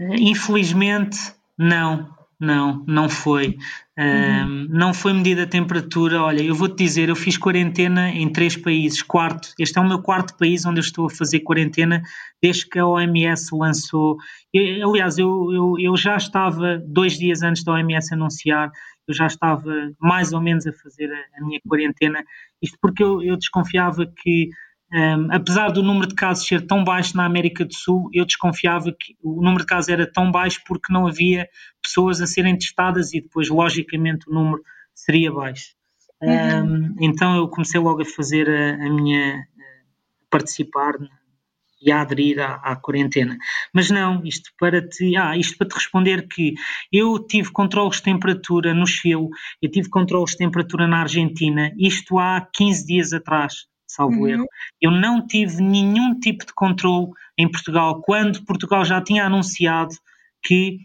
Infelizmente, não. não, não foi. Uhum. não foi medida a temperatura. Olha, eu vou-te dizer, eu fiz quarentena em três países. Quarto, este é o meu quarto país onde eu estou a fazer quarentena desde que a OMS lançou. Eu, aliás, eu, eu, eu já estava dois dias antes da OMS anunciar, eu já estava mais ou menos a fazer a, a minha quarentena. Isto porque eu, eu desconfiava que um, apesar do número de casos ser tão baixo na América do Sul, eu desconfiava que o número de casos era tão baixo porque não havia pessoas a serem testadas e depois, logicamente, o número seria baixo. Uhum. Um, então eu comecei logo a fazer a, a minha. a participar e a aderir à, à, quarentena. Mas não, isto para te, ah, isto para te responder que eu tive controles de temperatura no Chile, eu tive controles de temperatura na Argentina, isto há 15 dias atrás salvo uhum. erro. Eu não tive nenhum tipo de controle em Portugal, quando Portugal já tinha anunciado que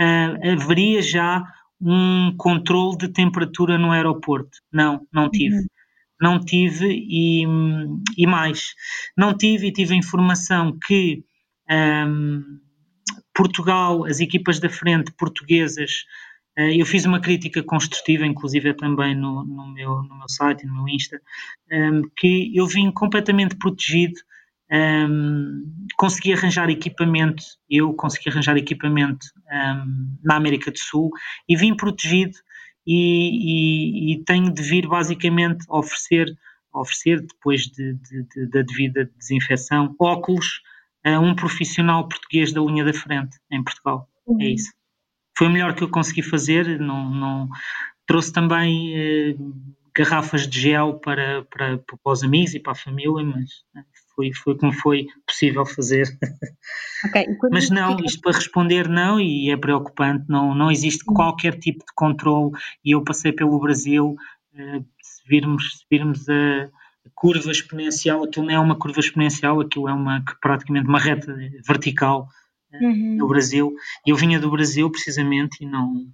uh, haveria já um controle de temperatura no aeroporto. Não, não tive. Uhum. Não tive e, e mais. Não tive e tive a informação que um, Portugal, as equipas da frente portuguesas, eu fiz uma crítica construtiva, inclusive também no, no, meu, no meu site, no meu Insta, ehm, que eu vim completamente protegido, um, ehm, consegui arranjar equipamento, eu consegui arranjar equipamento um, ehm, na América do Sul e vim protegido e, e, e tenho de vir basicamente oferecer, oferecer depois de, de, de, da devida desinfecção, óculos a um profissional português da linha da frente em Portugal. É uhum. É isso foi o melhor que eu consegui fazer. Não, não trouxe também eh, garrafas de gel para, para, para os amigos e para a família, mas eh, foi, foi como foi possível fazer. <laughs> Okay. Mas não, isto para responder não, e é preocupante, não, não existe qualquer tipo de controle, e eu passei pelo Brasil, eh, se virmos, se virmos a, curva exponencial, aquilo não é uma curva exponencial, aquilo é uma praticamente uma reta vertical uhum. no Brasil. Eu vinha do Brasil precisamente e não,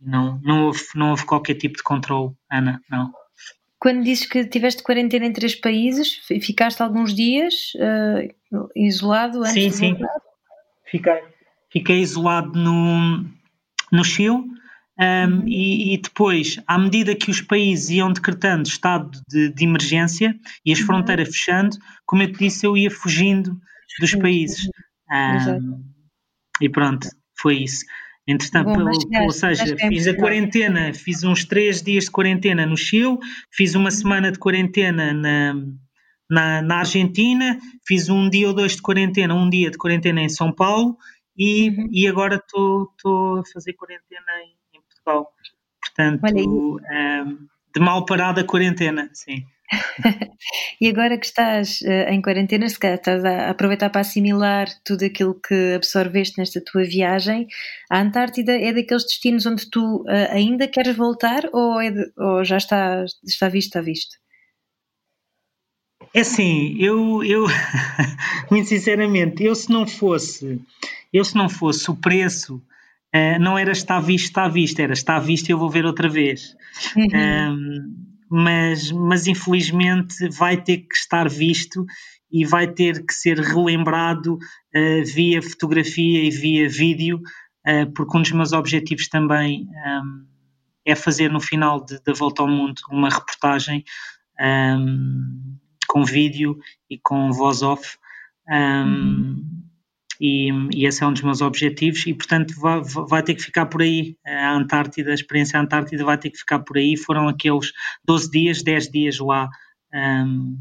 não, não, houve, não houve qualquer tipo de controle, Ana, não. Quando dizes que tiveste quarentena em três países, ficaste alguns dias uh, isolado antes sim, de sim. Fiquei, fiquei isolado no, no Chile um, uhum. e, e, depois, à medida que os países iam decretando estado de, de emergência e as uhum. fronteiras fechando, como eu te disse, eu ia fugindo dos países. Um, e pronto, foi isso. Entretanto, Bom, ou seja, fiz a quarentena, fiz uns três dias de quarentena no Chile, fiz uma semana de quarentena na, na, na, Argentina, fiz um dia ou dois de quarentena, um dia de quarentena em São Paulo e, uhum. e agora estou a fazer quarentena em, em Portugal. Portanto, um, de mal parada a quarentena, sim. <laughs> e agora que estás uh, em quarentena, se calhar estás a aproveitar para assimilar tudo aquilo que absorveste nesta tua viagem, a Antártida é daqueles destinos onde tu uh, ainda queres voltar ou, é de, ou já está, está visto, está visto? É assim, eu, eu <laughs> muito sinceramente, eu se não fosse, eu se não fosse o preço, uh, não era está visto, está visto, era está visto e eu vou ver outra vez. Uhum. Um, mas, mas infelizmente vai ter que estar visto e vai ter que ser relembrado uh, via fotografia e via vídeo, uh, porque um dos meus objetivos também um, ehm, é fazer no final da Volta ao Mundo uma reportagem um, ehm, com vídeo e com voz off. Um, ehm, uhum e, e, esse é um dos meus objetivos e portanto vai, vai, ter que ficar por aí. A Antártida, a experiência Antártida vai ter que ficar por aí, foram aqueles 12 dias, 10 dias lá um,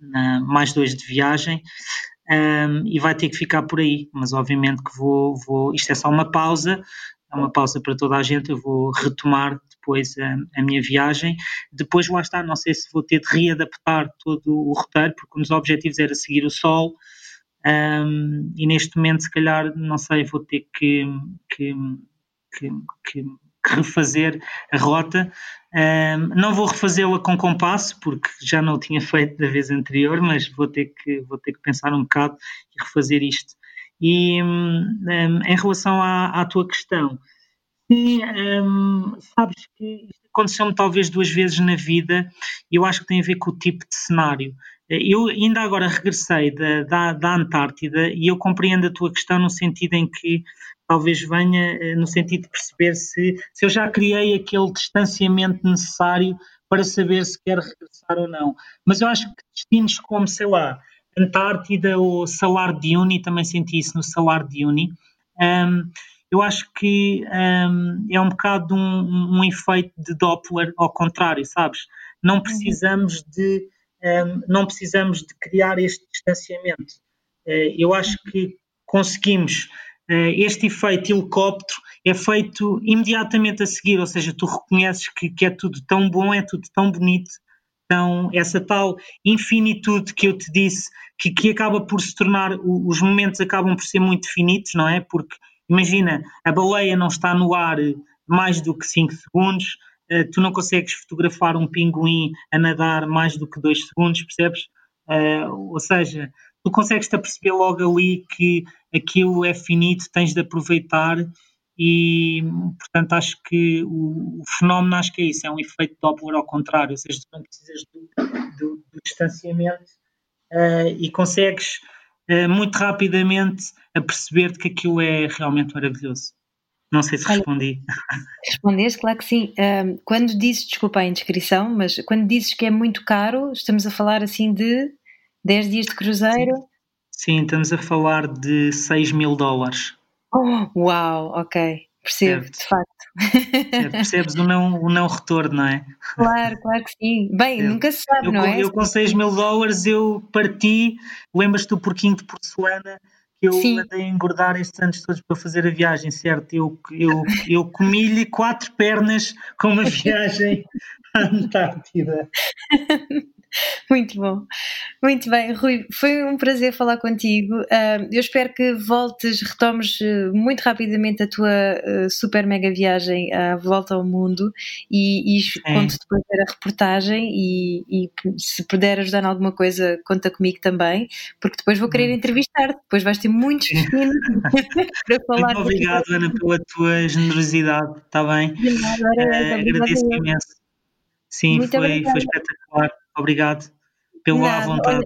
na, mais dois de viagem um, e vai ter que ficar por aí, mas obviamente que vou, vou isto é só uma pausa é uma pausa para toda a gente, eu vou retomar depois a, a, minha viagem. Depois lá está, não sei se vou ter de readaptar todo o roteiro, porque um dos objetivos era seguir o sol, um, e neste momento, se calhar, não sei, vou ter que, que, que, que refazer a rota. Um, não vou refazê-la com compasso, porque já não o tinha feito da vez anterior, mas vou ter que, vou ter que pensar um bocado e refazer isto. E um, em relação à, à, tua questão, sim, sabes que isto aconteceu-me talvez duas vezes na vida e eu acho que tem a ver com o tipo de cenário. Eu ainda agora regressei da, da, da, Antártida e eu compreendo a tua questão no sentido em que talvez venha uh, no sentido de perceber se, se eu já criei aquele distanciamento necessário para saber se quer regressar ou não. Mas eu acho que destinos como, sei lá, Antártida ou Salar de Uni, também senti isso no Salar de Uni, um, eu acho que um, é um bocado um, um, efeito de Doppler ao contrário, sabes? Não precisamos de não precisamos de criar este distanciamento. Uh, eu acho que conseguimos uh, este efeito helicóptero é feito imediatamente a seguir, ou seja, tu reconheces que, que é tudo tão bom, é tudo tão bonito, então essa tal infinitude que eu te disse, que, que acaba por se tornar, os momentos acabam por ser muito finitos, não é? Porque imagina, a baleia não está no ar mais do que 5 segundos, eh, tu não consegues fotografar um pinguim a nadar mais do que 2 segundos, percebes? Uh, ou seja, tu consegues-te aperceber logo ali que aquilo é finito, tens de aproveitar e portanto acho que o, o, fenómeno acho que é isso, é um efeito Doppler ao contrário, ou seja, tu não precisas do, do, do distanciamento uh, e consegues uh, muito rapidamente a perceber que aquilo é realmente maravilhoso. Não sei se respondi. Respondeste, claro que sim. Um, quando dizes, desculpa a indiscrição, mas quando dizes que é muito caro, estamos a falar assim de 10 dias de cruzeiro? Sim, sim estamos a falar de 6 mil dólares. Oh, uau, ok. Percebo, certo. de facto. Certo. Percebes o não, o não retorno, não é? Claro, claro que sim. Bem, certo. nunca se sabe, eu, não é? Eu com 6 mil dólares eu parti, lembras-te do porquinho de porcelana que eu Sim. andei a engordar estes anos todos para fazer a viagem, certo? Eu, eu, eu comi-lhe quatro pernas com uma <laughs> viagem à Antártida. <laughs> <laughs> Muito bom. Muito bem, Rui, foi um prazer falar contigo. Eu espero que voltes, retomes uh, muito rapidamente a tua uh, super mega viagem à volta ao mundo e, e conto depois ver a reportagem e, e, se puder ajudar em alguma coisa, conta comigo também, porque depois vou querer hum. entrevistar-te, depois vais ter muitos <laughs> minutos para falar. Muito obrigado, Ana, pela tua generosidade, está bem? De nada, uh, agradeço imenso. Sim, foi, foi espetacular. Obrigado pela vontade.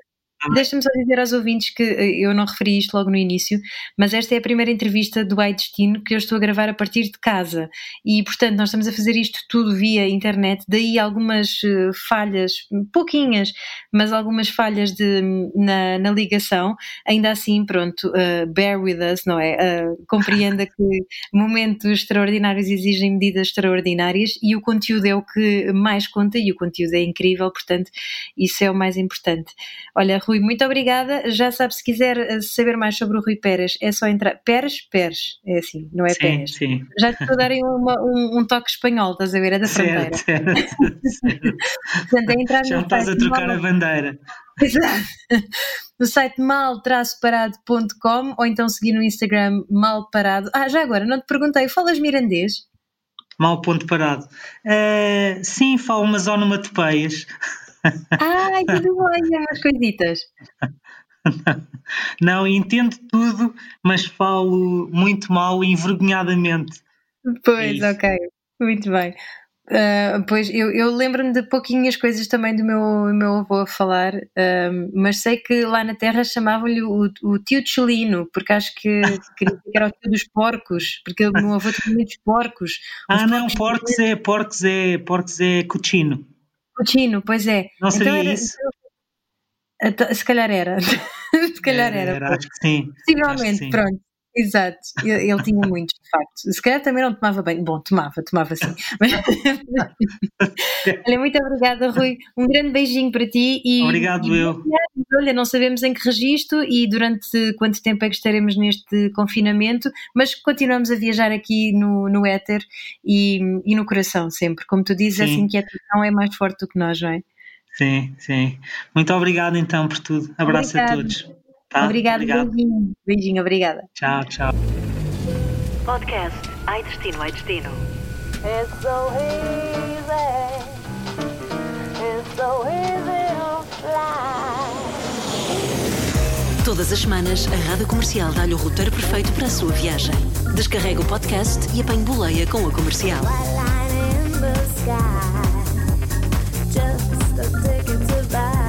Deixa-me só dizer aos ouvintes que eh, eu não referi isto logo no início, mas esta é a primeira entrevista do Ai Destino que eu estou a gravar a partir de casa e, portanto, nós estamos a fazer isto tudo via internet, daí algumas uh, falhas, pouquinhas, mas algumas falhas de, na, na ligação. Ainda assim, pronto, uh, bear with us, não é? Uh, compreenda que momentos extraordinários exigem medidas extraordinárias e o conteúdo é o que mais conta e o conteúdo é incrível, portanto, isso é o mais importante. Olha, Rui, muito obrigada. Já sabe, se quiser eh, saber mais sobre o Rui Pérez, é só entrar. Pérez, Pérez, é assim, não é sim, Pérez. Sim. Já te estou a um, um, toque espanhol, estás a ver? É da fronteira. Certo, certo. Portanto, é entrar Já no estás a trocar mal... a bandeira. Exato. No site mal-parado.com ou então seguir no Instagram malparado. Ah, já agora, não te perguntei, falas mirandês? Mal ponto parado. Uh, sim, falo umas onomatopeias. Ai, tudo bem, umas coisitas. <laughs> Não, entendo tudo, mas falo muito mal e envergonhadamente. Pois, é ok, muito bem. Uh, pois eu, eu lembro-me de pouquinhas coisas também do meu, meu avô a falar, uh, mas sei que lá na terra chamavam-lhe o, o, tio Chelino, porque acho que, que era o tio dos porcos, porque o meu avô tinha muitos porcos. ah, não, porcos é, porcos é, porcos é cochino. Cochino, pois é. Não então seria era, isso? Então, se calhar era. <laughs> se calhar era. era acho que sim. Possivelmente, pronto. Exato, ele, tinha muitos, de facto. Se calhar também não tomava bem. Bom, tomava, tomava sim. Mas... <laughs> olha, muito obrigada, Rui. Um grande beijinho para ti. E, Obrigado, e, eu. Olha, não sabemos em que registro e durante quanto tempo é que estaremos neste confinamento, mas continuamos a viajar aqui no, no éter e, e no coração sempre. Como tu dizes, sim. essa inquietação é mais forte do que nós, não é? Sim, sim. Muito obrigado então por tudo. Abraço Obrigado. a todos. Tá? Obrigada, Obrigado. beijinho. Beijinho, obrigada. Tchau, tchau. Podcast Ai Destino, Ai Destino. It's so easy. It's so easy to fly. Todas as semanas, a Rádio Comercial dá-lhe o roteiro perfeito para a sua viagem. Descarrega o podcast e apanhe boleia com a comercial. Just a ticket to buy.